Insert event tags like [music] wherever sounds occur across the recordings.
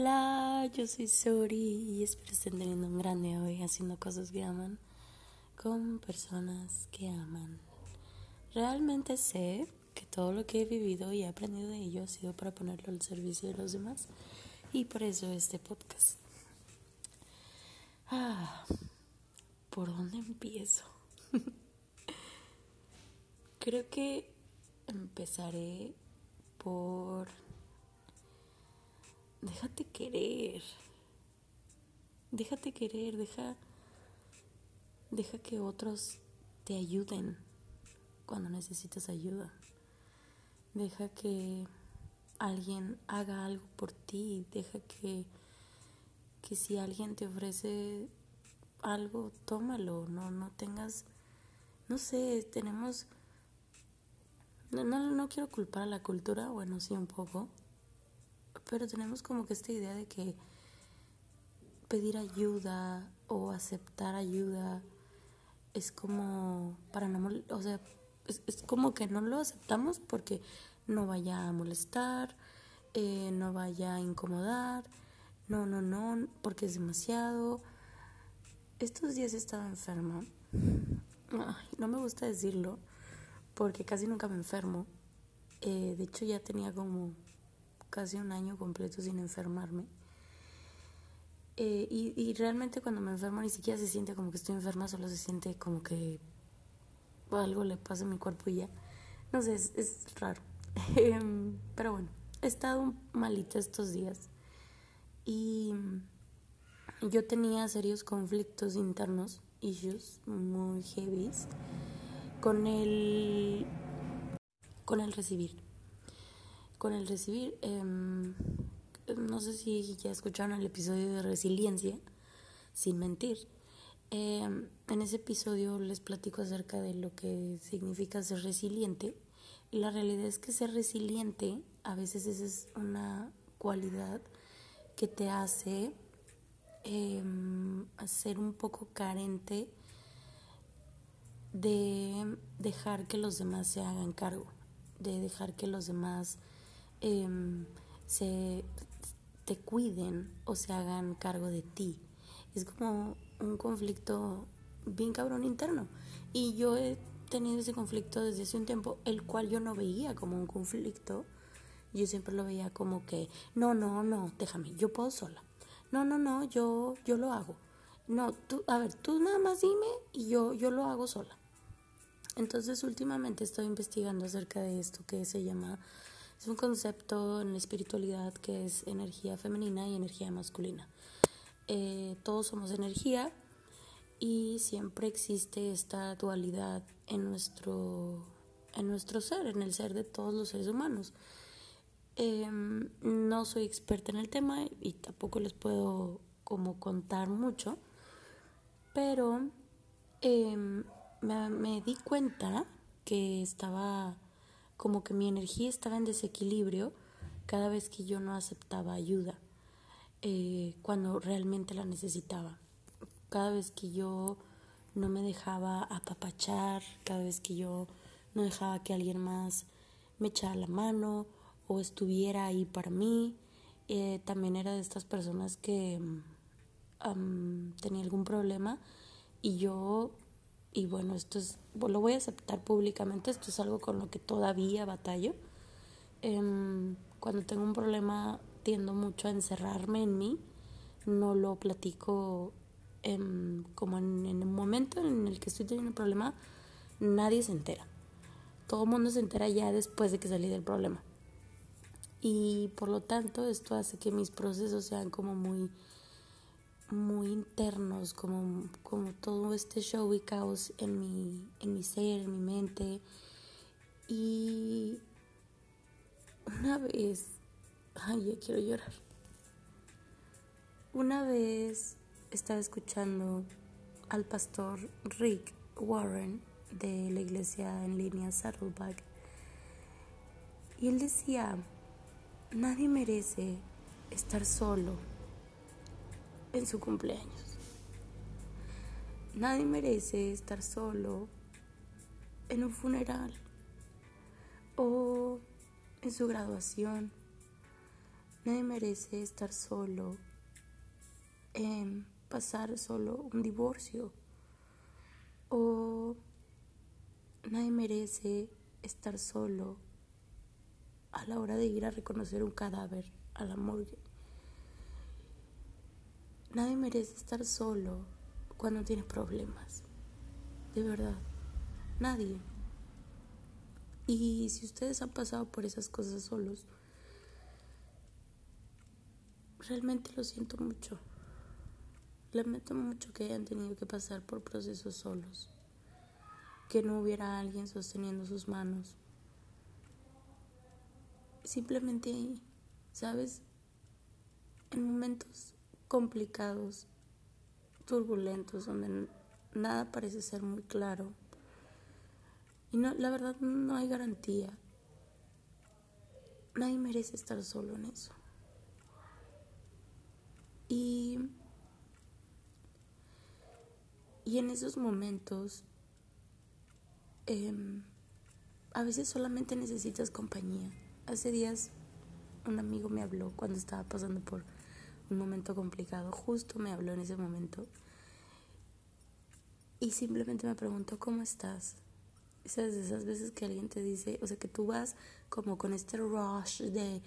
Hola, yo soy Sori y espero estén teniendo un gran día hoy haciendo cosas que aman con personas que aman. Realmente sé que todo lo que he vivido y he aprendido de ello ha sido para ponerlo al servicio de los demás y por eso este podcast. Ah, ¿por dónde empiezo? [laughs] Creo que empezaré por déjate querer. Déjate querer, deja deja que otros te ayuden cuando necesitas ayuda. Deja que alguien haga algo por ti, deja que que si alguien te ofrece algo, tómalo, no no tengas no sé, tenemos no, no, no quiero culpar a la cultura, bueno, sí un poco, pero tenemos como que esta idea de que pedir ayuda o aceptar ayuda es como para no, o sea, es, como que no lo aceptamos porque no vaya a molestar, eh, no vaya a incomodar, no, no, no, porque es demasiado. Estos días estaba enferma. no me gusta decirlo porque casi nunca me enfermo. Eh, de hecho ya tenía como casi un año completo sin enfermarme. Eh, y, realmente cuando me enfermo ni siquiera se siente como que estoy enferma, solo se siente como que algo le pasa a mi cuerpo y ya. No sé, es, es raro. [laughs] Em, pero bueno, he estado malita estos días. Y yo tenía serios conflictos internos, issues muy heavy, con el, con el recibir con el recibir, em, no sé si ya escucharon el episodio de resiliencia, sin mentir. Em, en ese episodio les platico acerca de lo que significa ser resiliente. Y la realidad es que ser resiliente a veces es una cualidad que te hace em, ser un poco carente de dejar que los demás se hagan cargo, de dejar que los demás Em, se te cuiden o se hagan cargo de ti. Es como un conflicto bien cabrón interno. Y yo he tenido ese conflicto desde hace un tiempo, el cual yo no veía como un conflicto. Yo siempre lo veía como que, no, no, no, déjame, yo puedo sola. No, no, no, yo, yo lo hago. No, tú, a ver, tú nada más dime y yo, yo lo hago sola. Entonces últimamente estoy investigando acerca de esto que se llama es un concepto en la espiritualidad que es energía femenina y energía masculina. Eh, todos somos energía y siempre existe esta dualidad en nuestro, en nuestro ser, en el ser de todos los seres humanos. Em, no soy experta en el tema y tampoco les puedo como contar mucho, pero em, me, me di cuenta que estaba como que mi energía estaba en desequilibrio cada vez que yo no aceptaba ayuda, eh, cuando realmente la necesitaba. Cada vez que yo no me dejaba apapachar, cada vez que yo no dejaba que alguien más me echara la mano o estuviera ahí para mí. Eh, también era de estas personas que um, tenía algún problema y yo y bueno, esto es, lo voy a aceptar públicamente, esto es algo con lo que todavía batallo. Em, cuando tengo un problema tiendo mucho a encerrarme en mí, no lo platico em, como en, en, el momento en el que estoy teniendo un problema, nadie se entera. Todo el mundo se entera ya después de que salí del problema. Y por lo tanto esto hace que mis procesos sean como muy muy internos, como, como todo este show y caos en mi, en mi ser, en mi mente. Y una vez, ay, ya quiero llorar. Una vez estaba escuchando al pastor Rick Warren de la iglesia en línea Saddleback y él decía, nadie merece estar solo en su cumpleaños. Nadie merece estar solo en un funeral o en su graduación. Nadie merece estar solo, en pasar solo un divorcio. O nadie merece estar solo a la hora de ir a reconocer un cadáver a la morgue. Nadie merece estar solo cuando tiene problemas. De verdad. Nadie. Y si ustedes han pasado por esas cosas solos, realmente lo siento mucho. Lamento mucho que hayan tenido que pasar por procesos solos. Que no hubiera alguien sosteniendo sus manos. Simplemente ahí, ¿sabes? En momentos complicados, turbulentos, donde nada parece ser muy claro. Y no, la verdad no hay garantía. Nadie merece estar solo en eso. Y, y en esos momentos, em, a veces solamente necesitas compañía. Hace días un amigo me habló cuando estaba pasando por un momento complicado, justo me habló en ese momento y simplemente me preguntó, ¿cómo estás? Esas, esas veces que alguien te dice, o sea, que tú vas como con este rush de,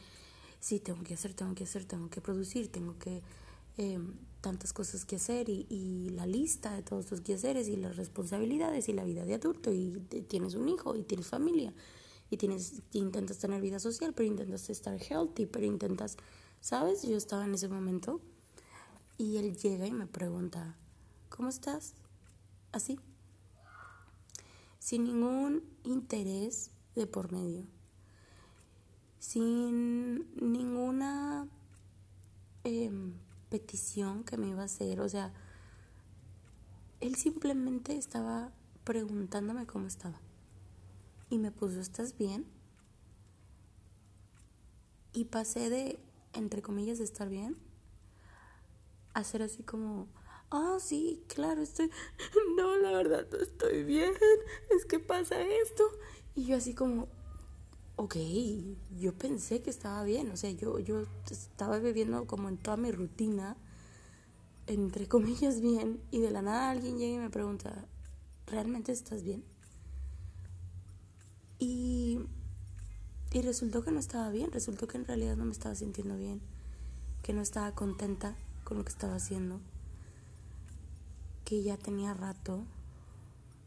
sí, tengo que hacer, tengo que hacer, tengo que producir, tengo que Em, tantas cosas que hacer y, la lista de todos tus quehaceres y las responsabilidades y la vida de adulto y tienes un hijo y tienes familia y tienes intentas tener vida social pero intentas estar healthy pero intentas sabes yo estaba en ese momento y él llega y me pregunta cómo estás así sin ningún interés de por medio sin ninguna eh, petición que me iba a hacer. O sea, él simplemente estaba preguntándome cómo estaba. Y me puso, ¿estás bien? Y pasé de, entre comillas, estar bien, a ser así como, ah, sí, claro, estoy, [laughs] no, la verdad, no estoy bien, es que pasa esto. Y yo así como, ok, yo pensé que estaba bien, o sea, yo, yo estaba viviendo como en toda mi rutina, entre comillas bien, y de la nada alguien llega y me pregunta, ¿realmente estás bien? Y, y resultó que no estaba bien, resultó que en realidad no me estaba sintiendo bien, que no estaba contenta con lo que estaba haciendo, que ya tenía rato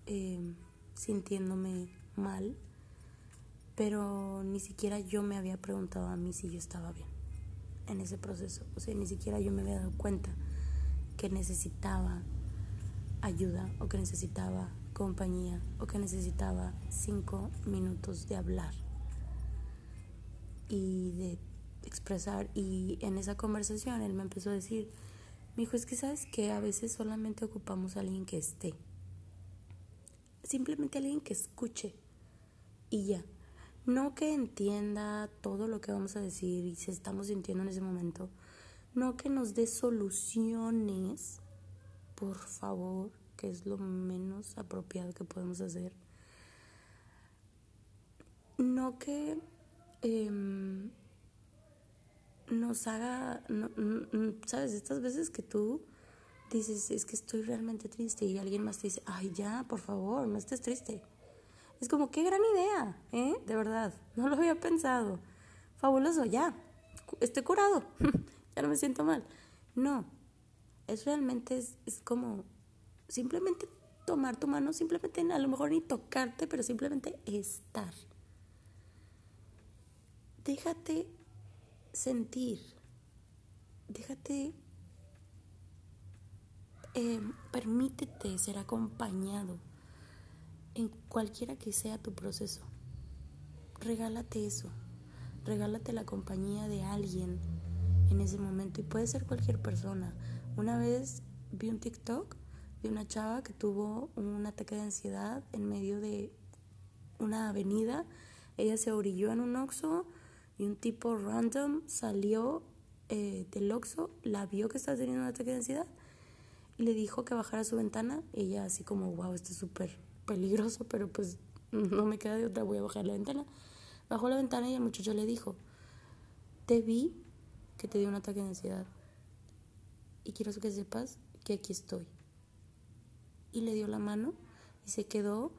eh, sintiéndome mal pero ni siquiera yo me había preguntado a mí si yo estaba bien en ese proceso. O sea, ni siquiera yo me había dado cuenta que necesitaba ayuda o que necesitaba compañía o que necesitaba cinco minutos de hablar y de expresar. Y en esa conversación él me empezó a decir, mi hijo, es que sabes que a veces solamente ocupamos a alguien que esté. Simplemente alguien que escuche y ya. No que entienda todo lo que vamos a decir y se estamos sintiendo en ese momento. No que nos dé soluciones, por favor, que es lo menos apropiado que podemos hacer. No que em, nos haga, ¿sabes? Estas veces que tú dices, es que estoy realmente triste y alguien más te dice, ay, ya, por favor, no estés triste es como, qué gran idea, ¿eh? De verdad, no lo había pensado. Fabuloso, ya, estoy curado, [laughs] ya no me siento mal. No, es realmente, es como simplemente tomar tu mano, simplemente a lo mejor ni tocarte, pero simplemente estar. Déjate sentir, déjate, eh, permítete ser acompañado en cualquiera que sea tu proceso. Regálate eso. Regálate la compañía de alguien en ese momento y puede ser cualquier persona. Una vez vi un TikTok de una chava que tuvo un ataque de ansiedad en medio de una avenida. Ella se orilló en un oxo y un tipo random salió eh, del oxo, la vio que estaba teniendo un ataque de ansiedad y le dijo que bajara su ventana. Ella así como, wow, esto es súper peligroso, pero pues no me queda de otra, voy a bajar la ventana. Bajó la ventana y el muchacho le dijo, te vi que te dio un ataque de ansiedad. Y quiero que sepas que aquí estoy. Y le dio la mano y se quedó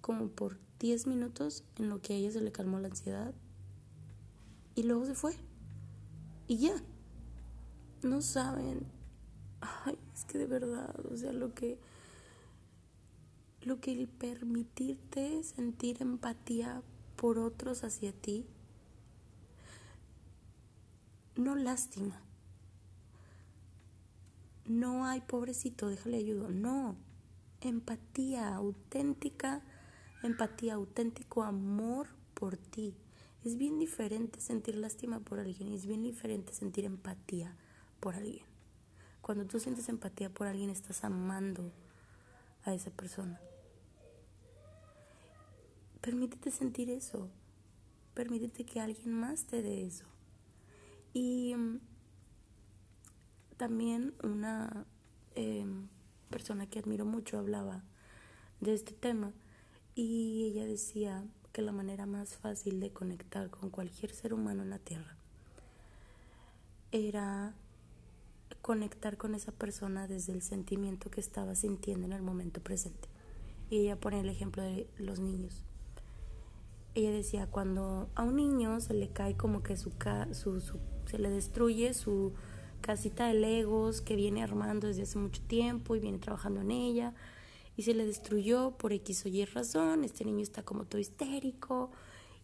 como por 10 minutos en lo que a ella se le calmó la ansiedad. Y luego se fue. Y ya. No saben. Ay, es que de verdad, o sea, lo que lo que el permitirte sentir empatía por otros hacia ti no lástima. No hay pobrecito, déjale ayudo. No. Empatía auténtica, empatía auténtico amor por ti. Es bien diferente sentir lástima por alguien y es bien diferente sentir empatía por alguien. Cuando tú sientes empatía por alguien estás amando a esa persona. Permítete sentir eso. Permítete que alguien más te dé eso. Y mm, también una em, persona que admiro mucho hablaba de este tema y ella decía que la manera más fácil de conectar con cualquier ser humano en la Tierra era conectar con esa persona desde el sentimiento que estaba sintiendo en el momento presente. Y ella pone el ejemplo de los niños. Ella decía, cuando a un niño se le cae como que su, su, su se le destruye su casita de legos que viene armando desde hace mucho tiempo y viene trabajando en ella y se le destruyó por X o Y razón, este niño está como todo histérico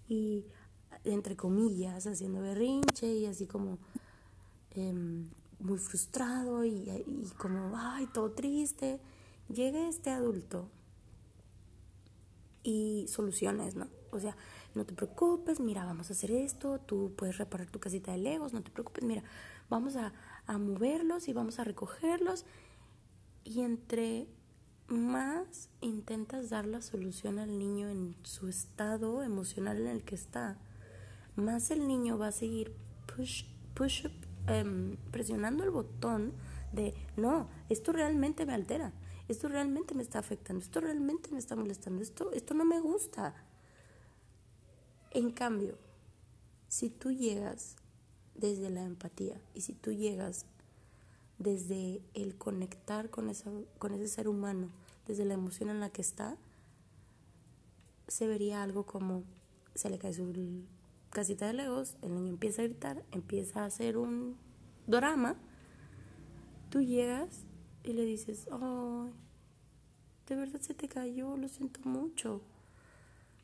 y entre comillas haciendo berrinche y así como em, muy frustrado y, y como, ay, todo triste. Llega este adulto y soluciones, ¿no? O sea, no te preocupes, mira, vamos a hacer esto, tú puedes reparar tu casita de legos, no te preocupes, mira, vamos a, a moverlos y vamos a recogerlos. Y entre más intentas dar la solución al niño en su estado emocional en el que está, más el niño va a seguir push, push em, presionando el botón de no, esto realmente me altera, esto realmente me está afectando, esto realmente me está molestando, esto, esto no me gusta. En cambio, si tú llegas desde la empatía y si tú llegas desde el conectar con, esa, con ese ser humano, desde la emoción en la que está, se vería algo como se le cae su casita de legos, el niño empieza a gritar, empieza a hacer un drama, tú llegas y le dices, ay, de verdad se te cayó, lo siento mucho.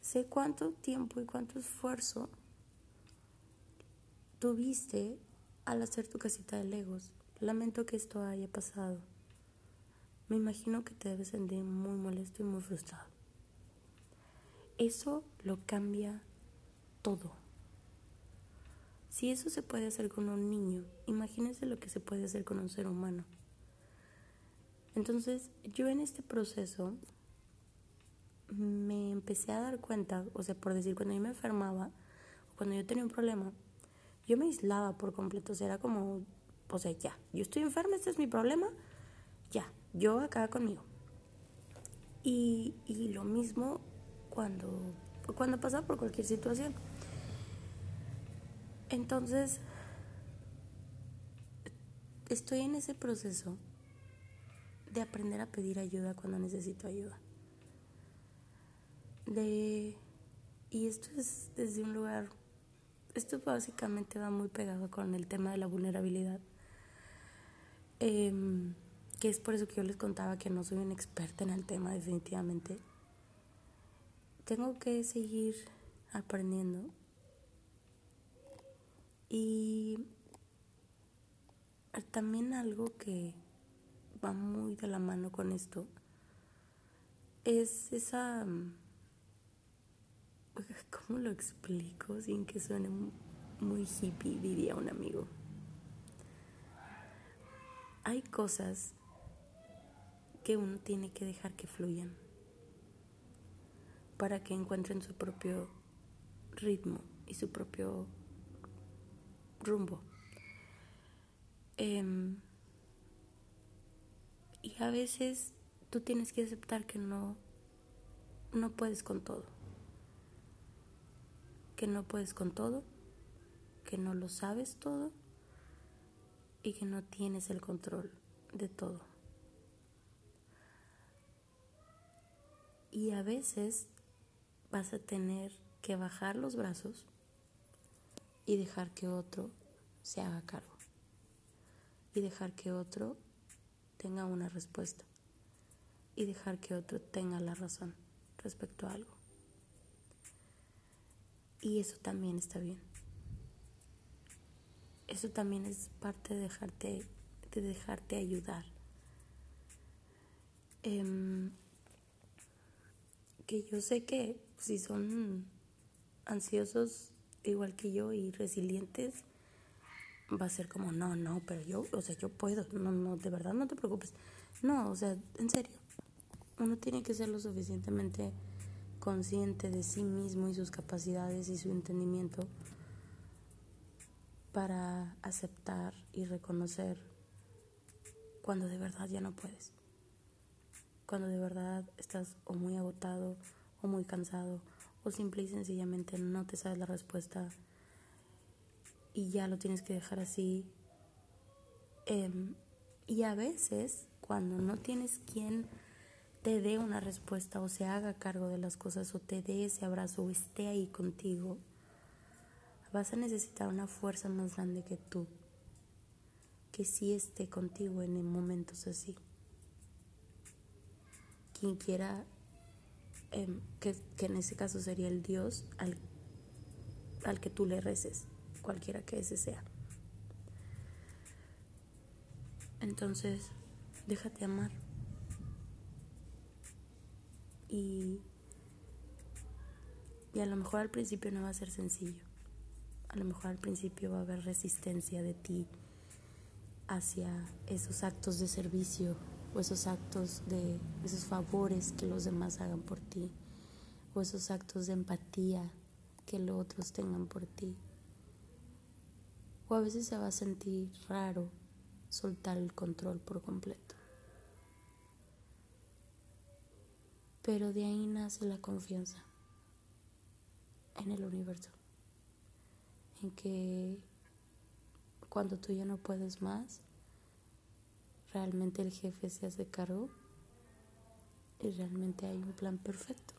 Sé cuánto tiempo y cuánto esfuerzo tuviste al hacer tu casita de legos. Lamento que esto haya pasado. Me imagino que te debes sentir muy molesto y muy frustrado. Eso lo cambia todo. Si eso se puede hacer con un niño, imagínense lo que se puede hacer con un ser humano. Entonces, yo en este proceso me empecé a dar cuenta, o sea, por decir, cuando yo me enfermaba, cuando yo tenía un problema, yo me aislaba por completo, o sea, era como, o sea, ya, yo estoy enferma, este es mi problema, ya, yo acá conmigo. Y, y lo mismo cuando, cuando pasaba por cualquier situación. Entonces, estoy en ese proceso de aprender a pedir ayuda cuando necesito ayuda. De y esto es desde un lugar esto básicamente va muy pegado con el tema de la vulnerabilidad. Em, que es por eso que yo les contaba que no soy una experta en el tema definitivamente. Tengo que seguir aprendiendo. Y también algo que va muy de la mano con esto es esa... ¿Cómo lo explico sin que suene muy hippie, diría un amigo? Hay cosas que uno tiene que dejar que fluyan para que encuentren su propio ritmo y su propio rumbo. Eh, y a veces tú tienes que aceptar que no, no puedes con todo. Que no puedes con todo, que no lo sabes todo, y que no tienes el control de todo. Y a veces vas a tener que bajar los brazos y dejar que otro se haga cargo. Y dejar que otro tenga una respuesta. Y dejar que otro tenga la razón respecto a algo. Y eso también está bien. Eso también es parte de dejarte, de dejarte ayudar. Em, que yo sé que si son ansiosos igual que yo y resilientes, va a ser como, no, no, pero yo, o sea, yo puedo, no, no, de verdad no te preocupes. No, o sea, en serio, uno tiene que ser lo suficientemente consciente de sí mismo y sus capacidades y su entendimiento para aceptar y reconocer cuando de verdad ya no puedes. Cuando de verdad estás o muy agotado o muy cansado o simple y sencillamente no te sabes la respuesta y ya lo tienes que dejar así. Em, y a veces cuando no tienes quien te dé una respuesta o se haga cargo de las cosas o te dé ese abrazo o esté ahí contigo, vas a necesitar una fuerza más grande que tú, que sí esté contigo en momentos así. Quien quiera, em, que, en ese caso sería el Dios al, al que tú le reces, cualquiera que ese sea. Entonces, déjate amar. Y, y a lo mejor al principio no va a ser sencillo a lo mejor al principio va a haber resistencia de ti hacia esos actos de servicio o esos actos de esos favores que los demás hagan por ti o esos actos de empatía que los otros tengan por ti. O a veces se va a sentir raro soltar el control por completo. Pero de ahí nace la confianza en el universo en que cuando tú ya no puedes más, realmente el jefe se hace cargo y realmente hay un plan perfecto.